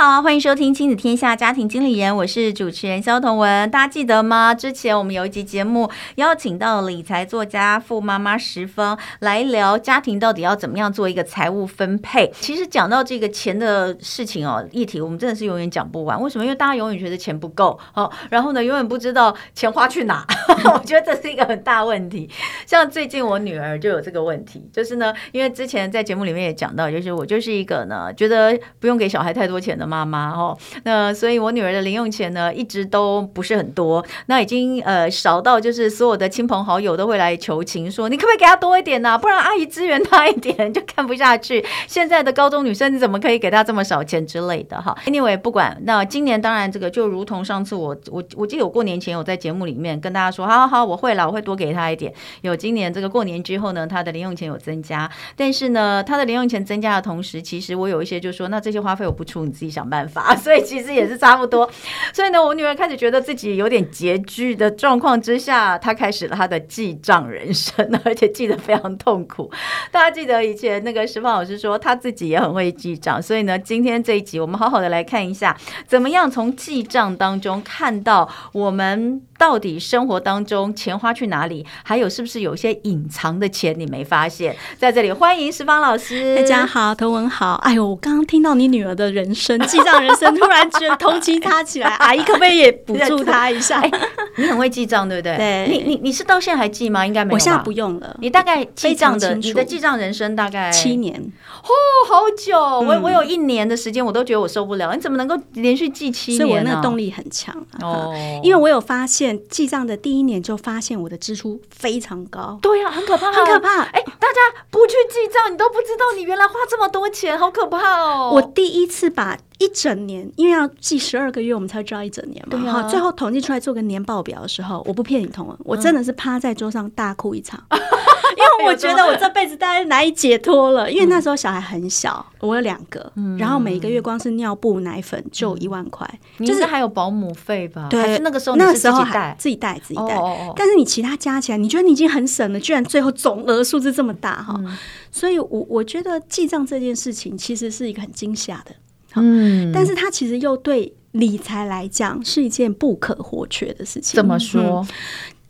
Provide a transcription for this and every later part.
好，欢迎收听《亲子天下家庭经理人》，我是主持人萧彤文。大家记得吗？之前我们有一集节目邀请到理财作家傅妈妈十方来聊家庭到底要怎么样做一个财务分配。其实讲到这个钱的事情哦，议题我们真的是永远讲不完。为什么？因为大家永远觉得钱不够哦，然后呢，永远不知道钱花去哪。我觉得这是一个很大问题。像最近我女儿就有这个问题，就是呢，因为之前在节目里面也讲到，就是我就是一个呢，觉得不用给小孩太多。钱的妈妈妈哦，那所以我女儿的零用钱呢，一直都不是很多，那已经呃少到就是所有的亲朋好友都会来求情，说你可不可以给她多一点呢？不然阿姨支援她一点就看不下去。现在的高中女生你怎么可以给她这么少钱之类的哈？Anyway，不管那今年当然这个就如同上次我我我记得我过年前有在节目里面跟大家说，好好好，我会了，我会多给她一点。有今年这个过年之后呢，她的零用钱有增加，但是呢，她的零用钱增加的同时，其实我有一些就说，那这些花费我不出，你。自己想想办法，所以其实也是差不多。所以呢，我女儿开始觉得自己有点拮据的状况之下，她开始了她的记账人生，而且记得非常痛苦。大家记得以前那个石方老师说，他自己也很会记账。所以呢，今天这一集我们好好的来看一下，怎么样从记账当中看到我们到底生活当中钱花去哪里，还有是不是有些隐藏的钱你没发现？在这里欢迎石芳老师，大家好，头文好。哎呦，我刚刚听到你女儿的人生。记账人生突然觉得同情她起来，阿姨可不可以也补助她一下？你很会记账，对不对？对，你你你是到现在还记吗？应该没有，我现在不用了。你大概记账的，你的记账人生大概七年哦，好久。我我有一年的时间，我都觉得我受不了。你怎么能够连续记七年？所以我那个动力很强哦。因为我有发现，记账的第一年就发现我的支出非常高。对呀，很可怕，很可怕。哎，大家不去记账，你都不知道你原来花这么多钱，好可怕哦。我第一次把。一整年，因为要记十二个月，我们才知道一整年嘛。哈、啊，最后统计出来做个年报表的时候，我不骗你，同文，我真的是趴在桌上大哭一场，嗯、因为我觉得我这辈子大概难以解脱了。因为那时候小孩很小，我有两个，嗯、然后每一个月光是尿布、奶粉就一万块，嗯、就是还有保姆费吧？对，那个时候那个时候还自己带自己带，但是你其他加起来，你觉得你已经很省了，居然最后总额数字这么大哈？嗯、所以我我觉得记账这件事情其实是一个很惊吓的。嗯，但是它其实又对理财来讲是一件不可或缺的事情。怎么说？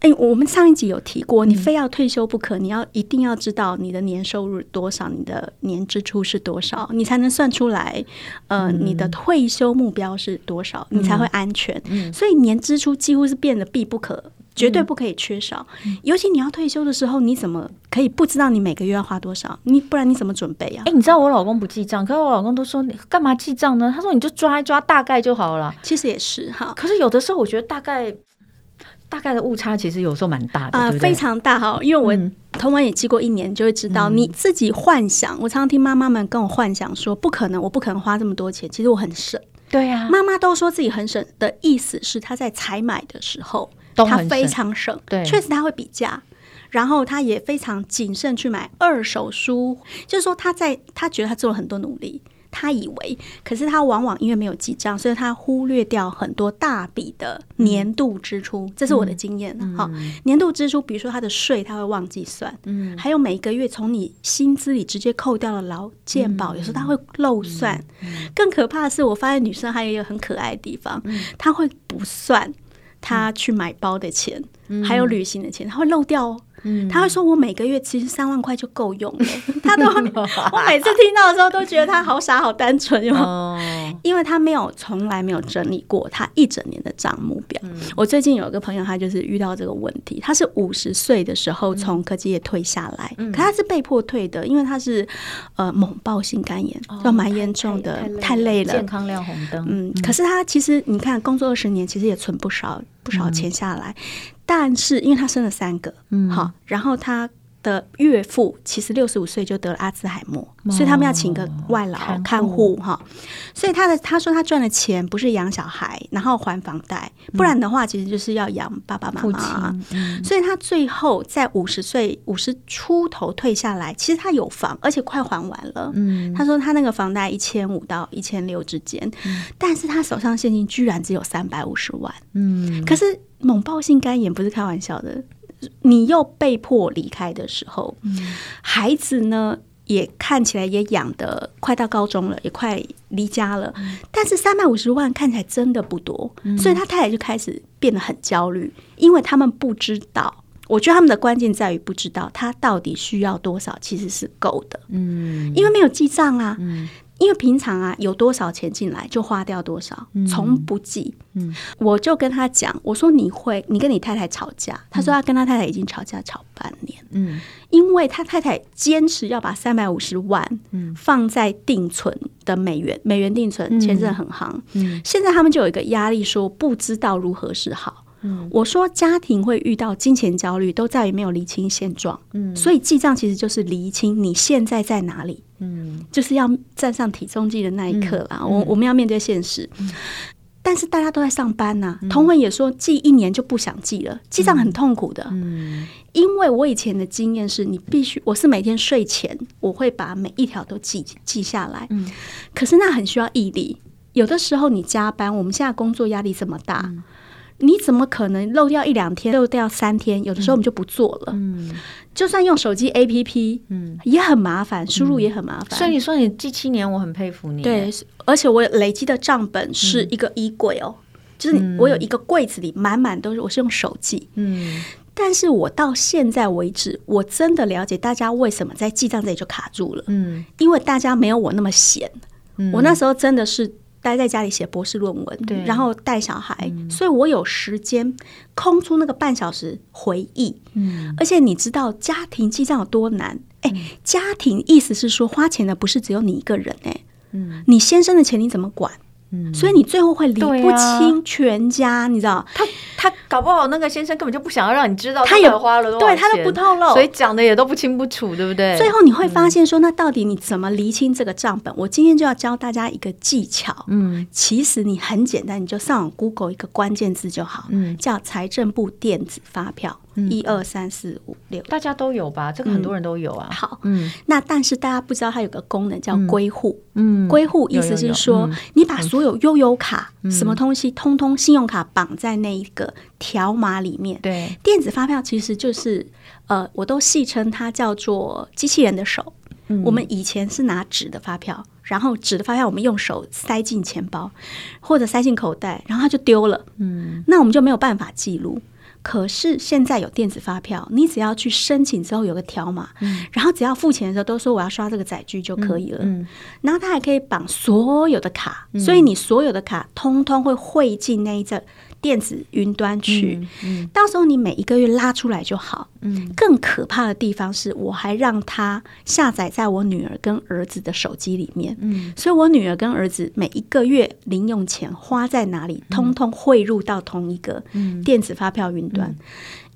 哎、我们上一集有提过，你非要退休不可，你要一定要知道你的年收入多少，你的年支出是多少，你才能算出来，呃，你的退休目标是多少，你才会安全。嗯，所以年支出几乎是变得必不可。绝对不可以缺少，嗯、尤其你要退休的时候，你怎么可以不知道你每个月要花多少？你不然你怎么准备呀、啊？哎、欸，你知道我老公不记账，可是我老公都说你干嘛记账呢？他说你就抓一抓大概就好了。其实也是哈，可是有的时候我觉得大概大概的误差其实有时候蛮大的，啊、呃，非常大哈。因为我彤雯也记过一年，就会知道、嗯、你自己幻想。我常常听妈妈们跟我幻想说，不可能，我不可能花这么多钱。其实我很省，对呀、啊，妈妈都说自己很省的意思是她在采买的时候。他非常省，对，确实他会比价，然后他也非常谨慎去买二手书，就是说他在他觉得他做了很多努力，他以为，可是他往往因为没有记账，所以他忽略掉很多大笔的年度支出，嗯、这是我的经验。哈、嗯，年度支出，比如说他的税，他会忘记算，嗯，还有每个月从你薪资里直接扣掉了劳健保，嗯、有时候他会漏算，嗯、更可怕的是，我发现女生还有一个很可爱的地方，嗯、她会不算。他去买包的钱，嗯、还有旅行的钱，他会漏掉哦。嗯、他会说：“我每个月其实三万块就够用了。”他都，我每次听到的时候都觉得他好傻好单纯哟，哦、因为他没有从来没有整理过他一整年的账目表。嗯、我最近有一个朋友，他就是遇到这个问题。他是五十岁的时候从科技业退下来，嗯、可他是被迫退的，因为他是呃猛暴性肝炎，要蛮严重的，太累了，健康亮红灯。嗯，可是他其实你看，工作二十年，其实也存不少不少钱下来。嗯但是因为他生了三个，嗯，好，然后他的岳父其实六十五岁就得了阿兹海默，哦、所以他们要请个外劳看护哈。所以他的他说他赚的钱不是养小孩，然后还房贷，不然的话其实就是要养爸爸妈妈。嗯、所以他最后在五十岁五十出头退下来，其实他有房，而且快还完了。嗯、他说他那个房贷一千五到一千六之间，嗯、但是他手上现金居然只有三百五十万。嗯，可是猛爆性肝炎不是开玩笑的。你又被迫离开的时候，嗯、孩子呢也看起来也养的快到高中了，也快离家了。嗯、但是三百五十万看起来真的不多，嗯、所以他太太就开始变得很焦虑，因为他们不知道。我觉得他们的关键在于不知道他到底需要多少，其实是够的。嗯，因为没有记账啊。嗯。因为平常啊，有多少钱进来就花掉多少，从不记。嗯，我就跟他讲，我说你会，你跟你太太吵架，他说他跟他太太已经吵架吵半年。嗯，因为他太太坚持要把三百五十万放在定存的美元，美元定存前阵很行。嗯，现在他们就有一个压力，说不知道如何是好。嗯，我说家庭会遇到金钱焦虑，都在于没有厘清现状。嗯，所以记账其实就是厘清你现在在哪里。嗯，就是要站上体重计的那一刻啦。我我们要面对现实，但是大家都在上班呐。同文也说记一年就不想记了，记账很痛苦的。嗯，因为我以前的经验是你必须，我是每天睡前我会把每一条都记记下来。嗯，可是那很需要毅力。有的时候你加班，我们现在工作压力这么大。你怎么可能漏掉一两天，漏掉三天？有的时候我们就不做了。嗯，就算用手机 APP，嗯，也很麻烦，输入也很麻烦。所以你说你这七年，我很佩服你。对，而且我累积的账本是一个衣柜哦，就是我有一个柜子里满满都是，我是用手记。嗯，但是我到现在为止，我真的了解大家为什么在记账这里就卡住了。嗯，因为大家没有我那么闲。我那时候真的是。待在家里写博士论文，对，然后带小孩，嗯、所以我有时间空出那个半小时回忆。嗯，而且你知道家庭记账有多难？哎、嗯，家庭意思是说花钱的不是只有你一个人哎，嗯，你先生的钱你怎么管？嗯，所以你最后会理不清全家，啊、你知道？他他搞不好那个先生根本就不想要让你知道他也花了多少钱，对他都不透露，所以讲的也都不清不楚，对不对？最后你会发现说，那到底你怎么厘清这个账本？嗯、我今天就要教大家一个技巧。嗯，其实你很简单，你就上网 Google 一个关键字就好，嗯，叫财政部电子发票。一二三四五六，大家都有吧？这个很多人都有啊。好，嗯，那但是大家不知道它有个功能叫归户。嗯，归户意思是说，你把所有悠游卡什么东西，通通信用卡绑在那一个条码里面。对，电子发票其实就是，呃，我都戏称它叫做机器人的手。我们以前是拿纸的发票，然后纸的发票我们用手塞进钱包或者塞进口袋，然后它就丢了。嗯，那我们就没有办法记录。可是现在有电子发票，你只要去申请之后有个条码，嗯、然后只要付钱的时候都说我要刷这个载具就可以了。嗯嗯、然后它还可以绑所有的卡，嗯、所以你所有的卡通通会汇进那一阵。电子云端去，嗯嗯、到时候你每一个月拉出来就好。嗯，更可怕的地方是，我还让他下载在我女儿跟儿子的手机里面。嗯，所以我女儿跟儿子每一个月零用钱花在哪里，通通汇入到同一个电子发票云端，嗯、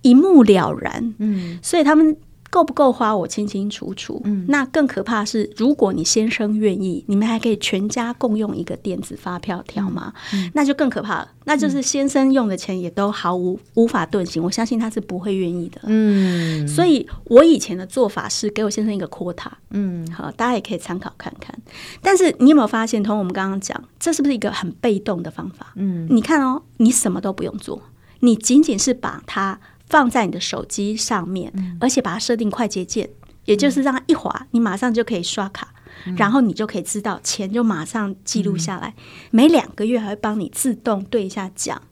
一目了然。嗯，所以他们。够不够花，我清清楚楚。嗯，那更可怕的是，如果你先生愿意，你们还可以全家共用一个电子发票条码，嗯、那就更可怕了。那就是先生用的钱也都毫无无法遁形，我相信他是不会愿意的。嗯，所以我以前的做法是给我先生一个 quota。嗯，好，大家也可以参考看看。但是你有没有发现，同我们刚刚讲，这是不是一个很被动的方法？嗯，你看哦，你什么都不用做，你仅仅是把它。放在你的手机上面，而且把它设定快捷键，也就是让它一滑，你马上就可以刷卡，然后你就可以知道钱就马上记录下来。每两个月还会帮你自动对一下奖。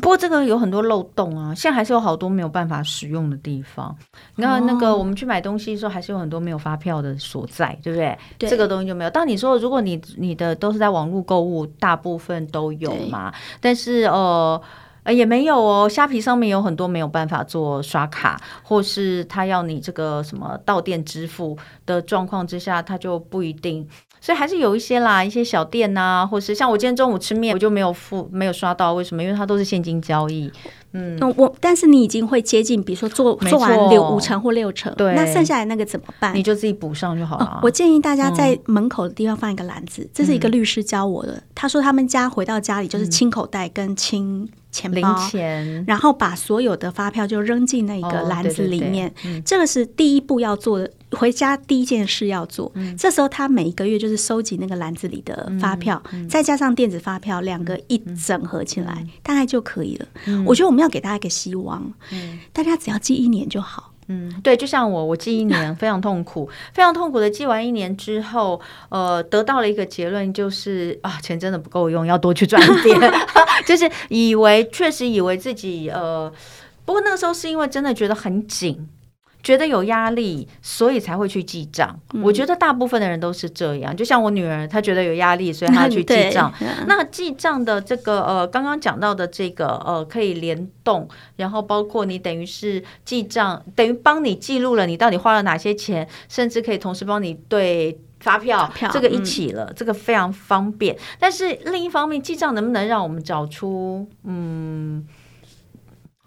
不过这个有很多漏洞啊，现在还是有好多没有办法使用的地方。你看那个我们去买东西的时候，还是有很多没有发票的所在，对不对？对，这个东西就没有。当你说如果你你的都是在网络购物，大部分都有嘛，但是呃。呃，也没有哦。虾皮上面有很多没有办法做刷卡，或是他要你这个什么到店支付的状况之下，他就不一定。所以还是有一些啦，一些小店呐、啊，或是像我今天中午吃面，我就没有付，没有刷到。为什么？因为它都是现金交易。嗯，我但是你已经会接近，比如说做做完六五成或六成，对，那剩下来那个怎么办？你就自己补上就好了。我建议大家在门口的地方放一个篮子，这是一个律师教我的。他说他们家回到家里就是清口袋跟清钱包，零钱，然后把所有的发票就扔进那个篮子里面。这个是第一步要做的，回家第一件事要做。这时候他每一个月就是收集那个篮子里的发票，再加上电子发票，两个一整合起来，大概就可以了。我觉得我们要给大家一个希望，嗯大家只要记一年就好。嗯，对，就像我，我记一年非常痛苦，非常痛苦的记完一年之后，呃，得到了一个结论，就是啊，钱真的不够用，要多去赚一点，就是以为确实以为自己呃，不过那个时候是因为真的觉得很紧。觉得有压力，所以才会去记账。嗯、我觉得大部分的人都是这样。就像我女儿，她觉得有压力，所以她要 去记账。嗯、那记账的这个呃，刚刚讲到的这个呃，可以联动，然后包括你等于是记账，等于帮你记录了你到底花了哪些钱，甚至可以同时帮你对发票，票这个一起了，嗯、这个非常方便。但是另一方面，记账能不能让我们找出嗯？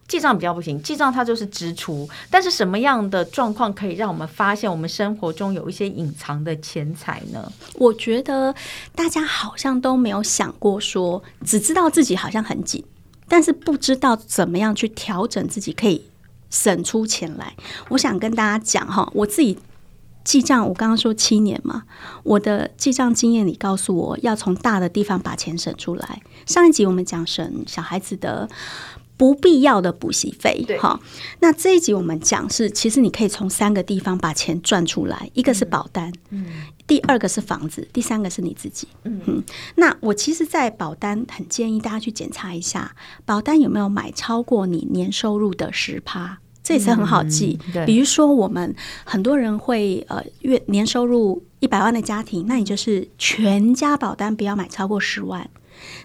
记账比较不行，记账它就是支出，但是什么样的状况可以让我们发现我们生活中有一些隐藏的钱财呢？我觉得大家好像都没有想过说，只知道自己好像很紧，但是不知道怎么样去调整自己可以省出钱来。我想跟大家讲哈，我自己记账，我刚刚说七年嘛，我的记账经验里告诉我要从大的地方把钱省出来。上一集我们讲省小孩子的。不必要的补习费，哈。那这一集我们讲是，其实你可以从三个地方把钱赚出来，一个是保单，嗯，第二个是房子，第三个是你自己，嗯哼。那我其实，在保单很建议大家去检查一下，保单有没有买超过你年收入的十趴，这也是很好记。嗯、比如说我们很多人会呃月年收入一百万的家庭，那你就是全家保单不要买超过十万。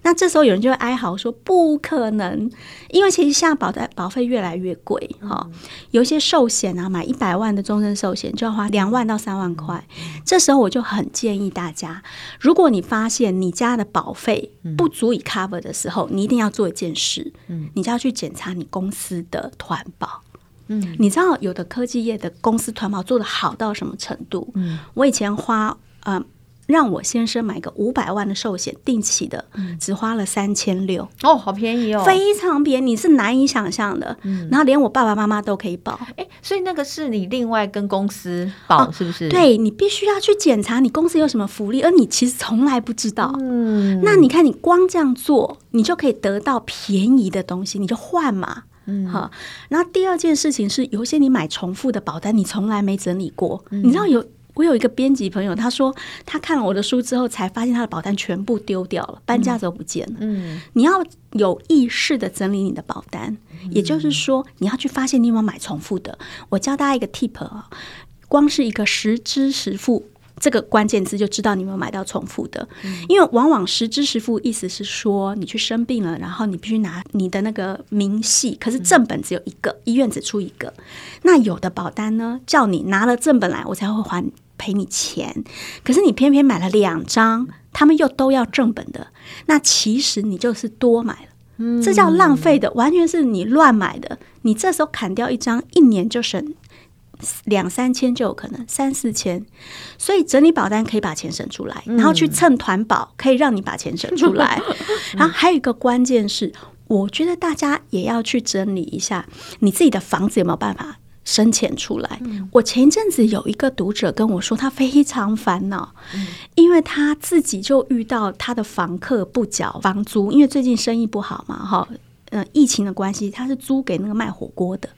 那这时候有人就会哀嚎说：“不可能，因为其实现在保单保费越来越贵哈，有一些寿险啊，买一百万的终身寿险就要花两万到三万块。这时候我就很建议大家，如果你发现你家的保费不足以 cover 的时候，你一定要做一件事，你就要去检查你公司的团保。嗯，你知道有的科技业的公司团保做的好到什么程度？嗯，我以前花呃。让我先生买个五百万的寿险，定期的，只花了三千六哦，好便宜哦，非常便宜，你是难以想象的。嗯，然后连我爸爸妈妈都可以保，哎，所以那个是你另外跟公司保，是不是？对，你必须要去检查你公司有什么福利，而你其实从来不知道。嗯，那你看，你光这样做，你就可以得到便宜的东西，你就换嘛。嗯，好。然后第二件事情是，有些你买重复的保单，你从来没整理过，你知道有。我有一个编辑朋友，他说他看了我的书之后，才发现他的保单全部丢掉了，搬家都不见了。嗯，你要有意识的整理你的保单，嗯、也就是说，你要去发现你有没有买重复的。我教大家一个 tip 啊，光是一个实支实付这个关键字，就知道你有没有买到重复的。嗯、因为往往实支实付意思是说，你去生病了，然后你必须拿你的那个明细，可是正本只有一个，嗯、医院只出一个。那有的保单呢，叫你拿了正本来，我才会还。赔你钱，可是你偏偏买了两张，他们又都要正本的，那其实你就是多买了，嗯，这叫浪费的，完全是你乱买的。你这时候砍掉一张，一年就省两三千就有可能，三四千。所以整理保单可以把钱省出来，然后去蹭团保可以让你把钱省出来。然 后还有一个关键是，我觉得大家也要去整理一下你自己的房子有没有办法。生钱出来。嗯、我前一阵子有一个读者跟我说，他非常烦恼，嗯、因为他自己就遇到他的房客不缴房租，因为最近生意不好嘛，哈，嗯，疫情的关系，他是租给那个卖火锅的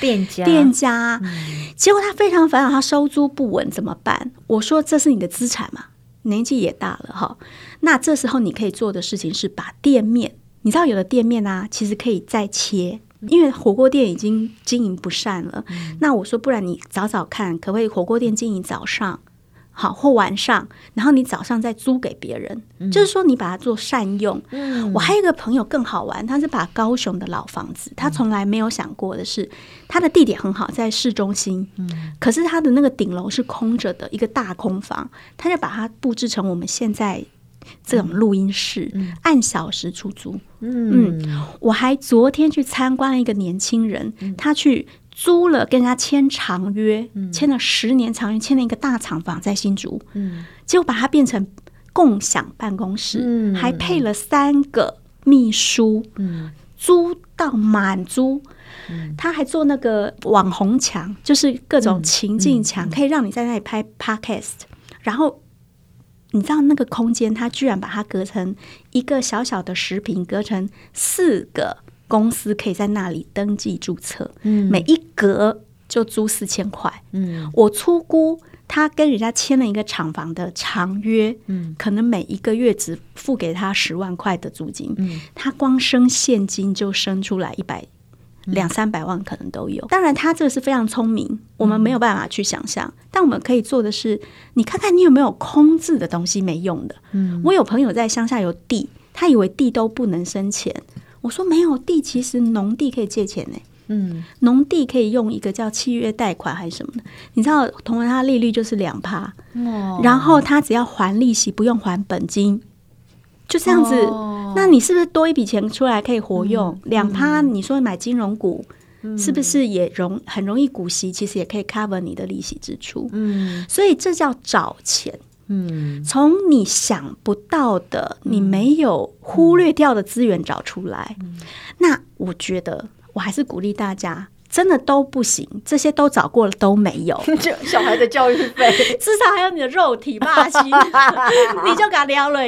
店家，店家，嗯、结果他非常烦恼，他收租不稳怎么办？我说这是你的资产嘛，年纪也大了哈，那这时候你可以做的事情是把店面，你知道有的店面啊，其实可以再切。因为火锅店已经经营不善了，嗯、那我说不然你找找看，可不可以火锅店经营早上好或晚上，然后你早上再租给别人，嗯、就是说你把它做善用。嗯、我还有一个朋友更好玩，他是把高雄的老房子，他从来没有想过的是，他的地点很好，在市中心，嗯、可是他的那个顶楼是空着的一个大空房，他就把它布置成我们现在这种录音室，嗯、按小时出租。嗯，嗯，我还昨天去参观了一个年轻人，嗯、他去租了跟人家签长约，嗯、签了十年长约，签了一个大厂房在新竹。嗯，结果把它变成共享办公室，嗯、还配了三个秘书。嗯，租到满租。嗯、他还做那个网红墙，就是各种情境墙，可以让你在那里拍 podcast。然后你知道那个空间，他居然把它隔成一个小小的食品，隔成四个公司可以在那里登记注册。嗯，每一格就租四千块。嗯，我粗估他跟人家签了一个厂房的长约，嗯，可能每一个月只付给他十万块的租金。嗯，他光生现金就生出来一百。两三百万可能都有，当然他这个是非常聪明，我们没有办法去想象。嗯、但我们可以做的是，你看看你有没有空置的东西没用的。嗯，我有朋友在乡下有地，他以为地都不能生钱。我说没有地，其实农地可以借钱呢。嗯，农地可以用一个叫契约贷款还是什么的。你知道，同样它利率就是两趴，哦、然后他只要还利息，不用还本金，就这样子。哦那你是不是多一笔钱出来可以活用？两趴、嗯，你说买金融股，嗯、是不是也容很容易股息？其实也可以 cover 你的利息支出。嗯，所以这叫找钱。嗯，从你想不到的、你没有忽略掉的资源找出来。嗯、那我觉得，我还是鼓励大家。真的都不行，这些都找过了都没有。就小孩的教育费，至少还有你的肉体吧，你就敢撩了。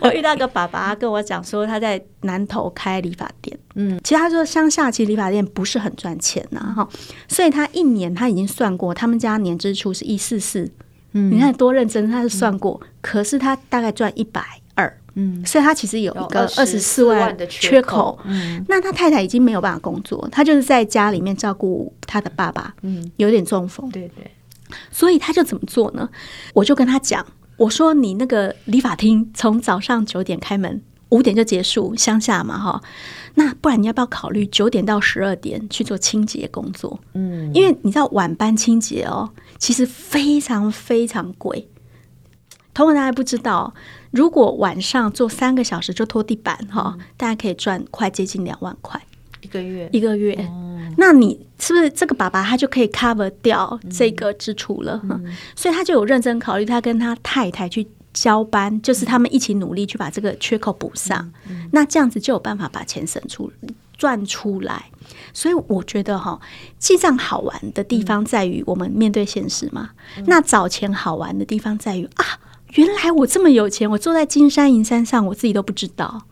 我遇到个爸爸跟我讲说，他在南投开理发店。嗯，其实他说乡下其实理发店不是很赚钱呐，哈，所以他一年他已经算过，他们家年支出是一四四。嗯，你看多认真，他是算过，嗯、可是他大概赚一百。嗯，所以他其实有一个二十四万的缺口。嗯，那他太太已经没有办法工作，他就是在家里面照顾他的爸爸。嗯，有点中风。对对。所以他就怎么做呢？我就跟他讲，我说你那个理发厅从早上九点开门，五点就结束，乡下嘛哈。那不然你要不要考虑九点到十二点去做清洁工作？嗯，因为你知道晚班清洁哦，其实非常非常贵。同样大家不知道。如果晚上做三个小时就拖地板哈，嗯、大家可以赚快接近两万块一个月，一个月。嗯、那你是不是这个爸爸他就可以 cover 掉这个支出了？所以他就有认真考虑，他跟他太太去交班，就是他们一起努力去把这个缺口补上。嗯嗯、那这样子就有办法把钱省出赚出来。所以我觉得哈，记账好玩的地方在于我们面对现实嘛。嗯、那找钱好玩的地方在于啊。原来我这么有钱，我坐在金山银山上，我自己都不知道。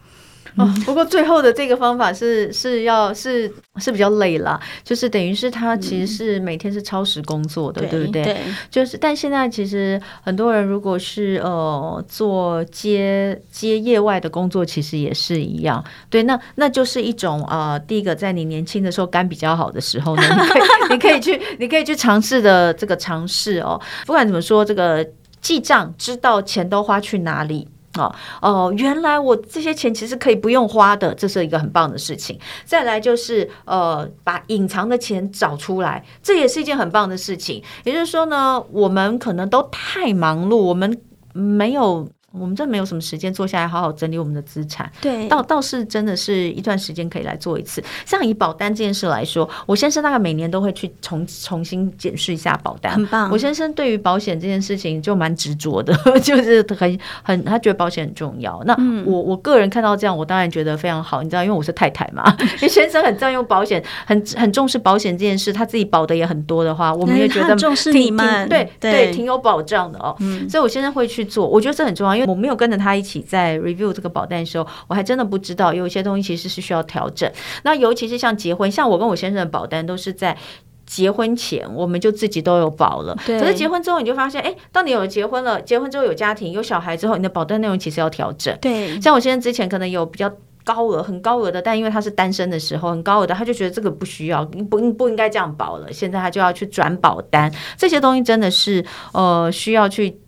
哦，不过最后的这个方法是是要是是比较累了，就是等于是他其实是每天是超时工作的，嗯、对不对？对，就是但现在其实很多人如果是呃做接接业外的工作，其实也是一样。对，那那就是一种呃，第一个在你年轻的时候肝比较好的时候呢，你可以 你可以去你可以去尝试的这个尝试哦。不管怎么说，这个。记账，知道钱都花去哪里哦哦，原来我这些钱其实可以不用花的，这是一个很棒的事情。再来就是呃，把隐藏的钱找出来，这也是一件很棒的事情。也就是说呢，我们可能都太忙碌，我们没有。我们真没有什么时间坐下来好好整理我们的资产，对，倒倒是真的是一段时间可以来做一次。像以保单这件事来说，我先生大概每年都会去重重新检视一下保单，很棒。我先生对于保险这件事情就蛮执着的，就是很很他觉得保险很重要。那我我个人看到这样，我当然觉得非常好，你知道，因为我是太太嘛，因 为先生很占用保险，很很重视保险这件事，他自己保的也很多的话，我们也觉得重视你们，对对，挺有保障的哦。嗯，所以我现在会去做，我觉得这很重要。因为我没有跟着他一起在 review 这个保单的时候，我还真的不知道有一些东西其实是需要调整。那尤其是像结婚，像我跟我先生的保单都是在结婚前我们就自己都有保了。对可是结婚之后你就发现，哎，当你有结婚了，结婚之后有家庭有小孩之后，你的保单内容其实要调整。对，像我先生之前可能有比较高额、很高额的，但因为他是单身的时候很高额的，他就觉得这个不需要，不应不应该这样保了。现在他就要去转保单，这些东西真的是呃需要去。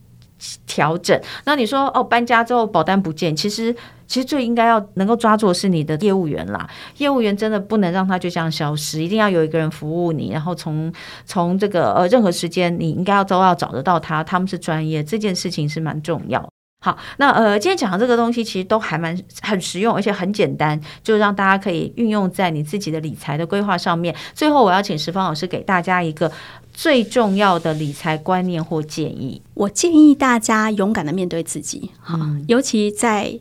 调整，那你说哦，搬家之后保单不见，其实其实最应该要能够抓住的是你的业务员啦。业务员真的不能让他就这样消失，一定要有一个人服务你，然后从从这个呃任何时间你应该要都要找得到他，他们是专业，这件事情是蛮重要。好，那呃，今天讲的这个东西其实都还蛮很实用，而且很简单，就让大家可以运用在你自己的理财的规划上面。最后，我要请十方老师给大家一个最重要的理财观念或建议。我建议大家勇敢的面对自己，哈、嗯，尤其在。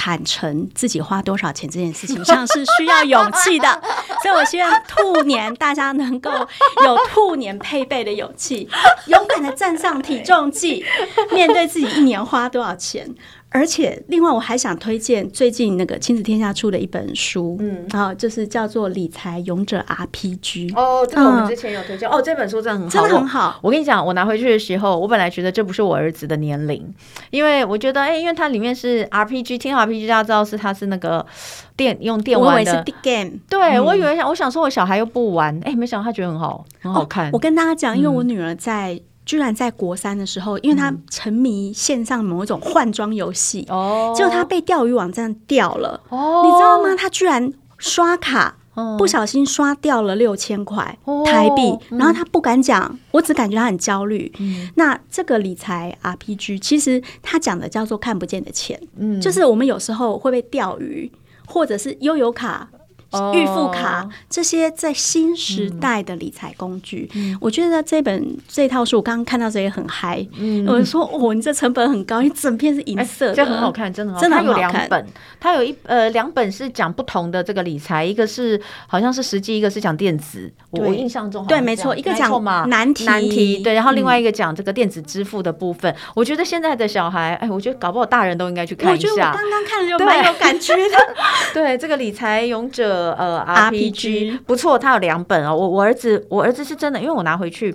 坦诚自己花多少钱这件事情上是需要勇气的，所以我希望兔年大家能够有兔年配备的勇气，勇敢的站上体重计，面对自己一年花多少钱。而且，另外我还想推荐最近那个亲子天下出的一本书，嗯，啊就是叫做《理财勇者 RPG》。哦，这个我们之前有推荐。嗯、哦，这本书真的很好，真的很好。我，跟你讲，我拿回去的时候，我本来觉得这不是我儿子的年龄，因为我觉得，哎，因为它里面是 RPG，听 RPG 大家知道是它是那个电用电玩的 game。对、嗯、我以为想，我想说我小孩又不玩，哎，没想到他觉得很好，很好看。哦、我跟大家讲，因为我女儿在。嗯居然在国三的时候，因为他沉迷线上某一种换装游戏，哦、嗯，结果他被钓鱼网站钓了，哦，你知道吗？他居然刷卡、哦、不小心刷掉了六千块台币、哦，然后他不敢讲、嗯，我只感觉他很焦虑、嗯。那这个理财 RPG 其实他讲的叫做看不见的钱，嗯，就是我们有时候会被钓鱼，或者是悠游卡。预付卡这些在新时代的理财工具、嗯，我觉得这本这套书我刚刚看到这也很嗨。嗯，我说哦，你这成本很高，你整片是银色的，这很好看，真的很好看，真的很好看。它有两本，它有一呃两本是讲不同的这个理财，一个是好像是实际，一个是讲电子。我印象中对，没错，一个讲难题难题，对，然后另外一个讲这个电子支付的部分、嗯。我觉得现在的小孩，哎，我觉得搞不好大人都应该去看一下。我觉得我刚刚看了就蛮有感觉的。对，对这个理财勇者。呃，RPG 不错，他有两本哦。我我儿子，我儿子是真的，因为我拿回去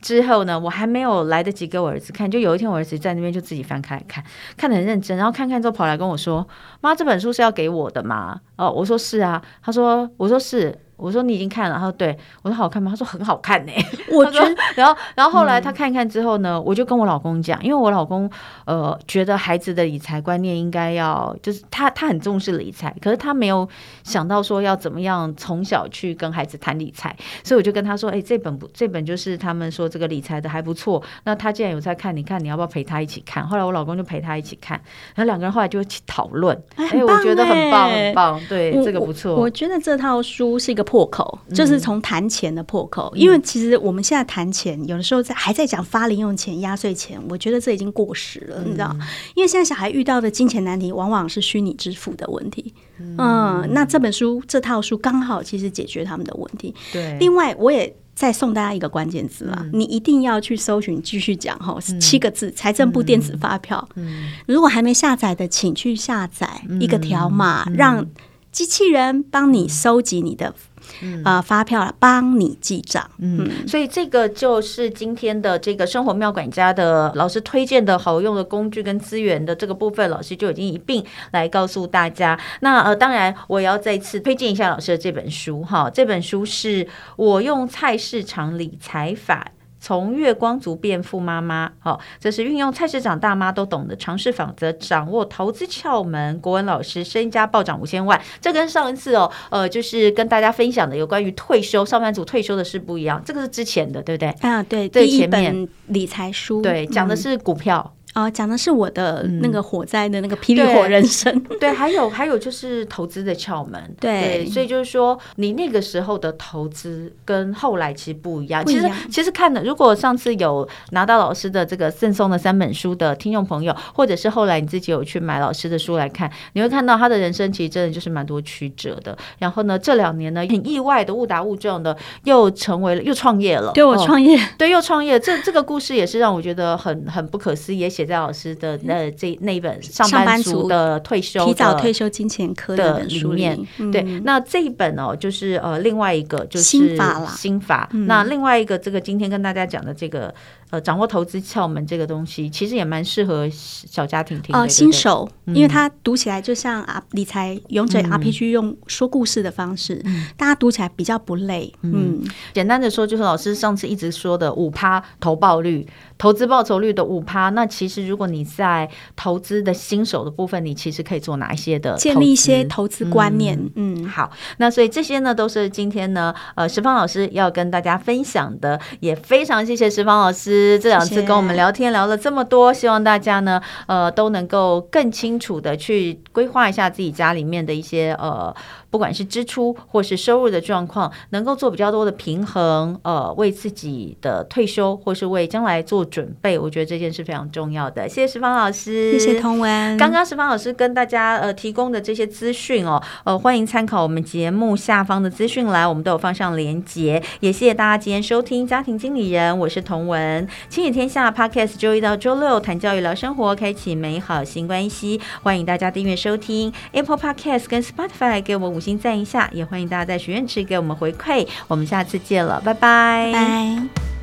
之后呢，我还没有来得及给我儿子看，就有一天我儿子在那边就自己翻开来看，看得很认真，然后看看之后跑来跟我说：“妈，这本书是要给我的吗？”哦，我说是啊。他说：“我说是。”我说你已经看了，他说对，我说好看吗？他说很好看呢。我觉得，然后然后后来他看一看之后呢，嗯、我就跟我老公讲，因为我老公呃觉得孩子的理财观念应该要就是他他很重视理财，可是他没有想到说要怎么样从小去跟孩子谈理财，所以我就跟他说，哎，这本不这本就是他们说这个理财的还不错。那他既然有在看，你看你要不要陪他一起看？后来我老公就陪他一起看，然后两个人后来就一起讨论。哎，哎，我觉得很棒很棒，对，这个不错。我觉得这套书是一个。破口就是从谈钱的破口，嗯，因为其实我们现在谈钱，有的时候在还在讲发零用钱、压岁钱，我觉得这已经过时了，嗯，你知道？因为现在小孩遇到的金钱难题，往往是虚拟支付的问题。嗯，嗯，那这本书这套书刚好其实解决他们的问题。对，另外我也再送大家一个关键字啦，嗯，你一定要去搜寻，继续讲哈，七个字：财政部电子发票。嗯，如果还没下载的，请去下载一个条码，嗯，让机器人帮你收集你的。嗯啊、呃，发票了，帮你记账。嗯，所以这个就是今天的这个生活妙管家的老师推荐的好用的工具跟资源的这个部分，老师就已经一并来告诉大家。那呃，当然我也要再次推荐一下老师的这本书哈，这本书是我用菜市场理财法。从月光族变富妈妈，好，这是运用菜市场大妈都懂的尝试法则，掌握投资窍门。国文老师身家暴涨五千万，这跟上一次哦，呃，就是跟大家分享的有关于退休上班族退休的事不一样，这个是之前的，对不对？啊，对，对，第一本理财书，对，讲的是股票。嗯啊，讲的是我的那个火灾的那个霹雳火人生，嗯、对，还有还有就是投资的窍门对，对，所以就是说你那个时候的投资跟后来其实不一样。其实其实看的，如果上次有拿到老师的这个赠送的三本书的听众朋友，或者是后来你自己有去买老师的书来看，你会看到他的人生其实真的就是蛮多曲折的。然后呢，这两年呢，很意外的误打误撞的又成为了又创业了。对，我创业，哦、对，又创业。这这个故事也是让我觉得很很不可思议，也写。在老师的那这那一本上班族的退休提早退休金钱科的里面，对，那这一本哦，就是呃另外一个就是心法了，心法。那另外一个这个今天跟大家讲的这个。呃，掌握投资窍门这个东西，其实也蛮适合小家庭听的。呃，新手，因为他读起来就像啊，理财勇者 RPG 用说故事的方式，嗯，大家读起来比较不累。嗯，嗯简单的说，就是老师上次一直说的五趴投报率、投资报酬率的五趴。那其其实如果你在投资的新手的部分，你其实可以做哪一些的建立一些投资观念？嗯，嗯，好，那所以这些呢都是今天呢呃石方老师要跟大家分享的，也非常谢谢石方老师这两次跟我们聊天聊了这么多，希望大家呢呃都能够更清楚的去规划一下自己家里面的一些呃。不管是支出或是收入的状况，能够做比较多的平衡，呃，为自己的退休或是为将来做准备，我觉得这件事非常重要的。谢谢石方老师，谢谢彤雯。刚刚石方老师跟大家呃提供的这些资讯哦，呃，欢迎参考我们节目下方的资讯栏，我们都有放上连结。也谢谢大家今天收听家庭经理人，我是童文，亲子天下 Podcast 周一到周六谈教育聊生活，开启美好新关系。欢迎大家订阅收听 Apple Podcast 跟 Spotify，给我五星赞一下，也欢迎大家在许愿池给我们回馈。我们下次见了，拜拜。拜。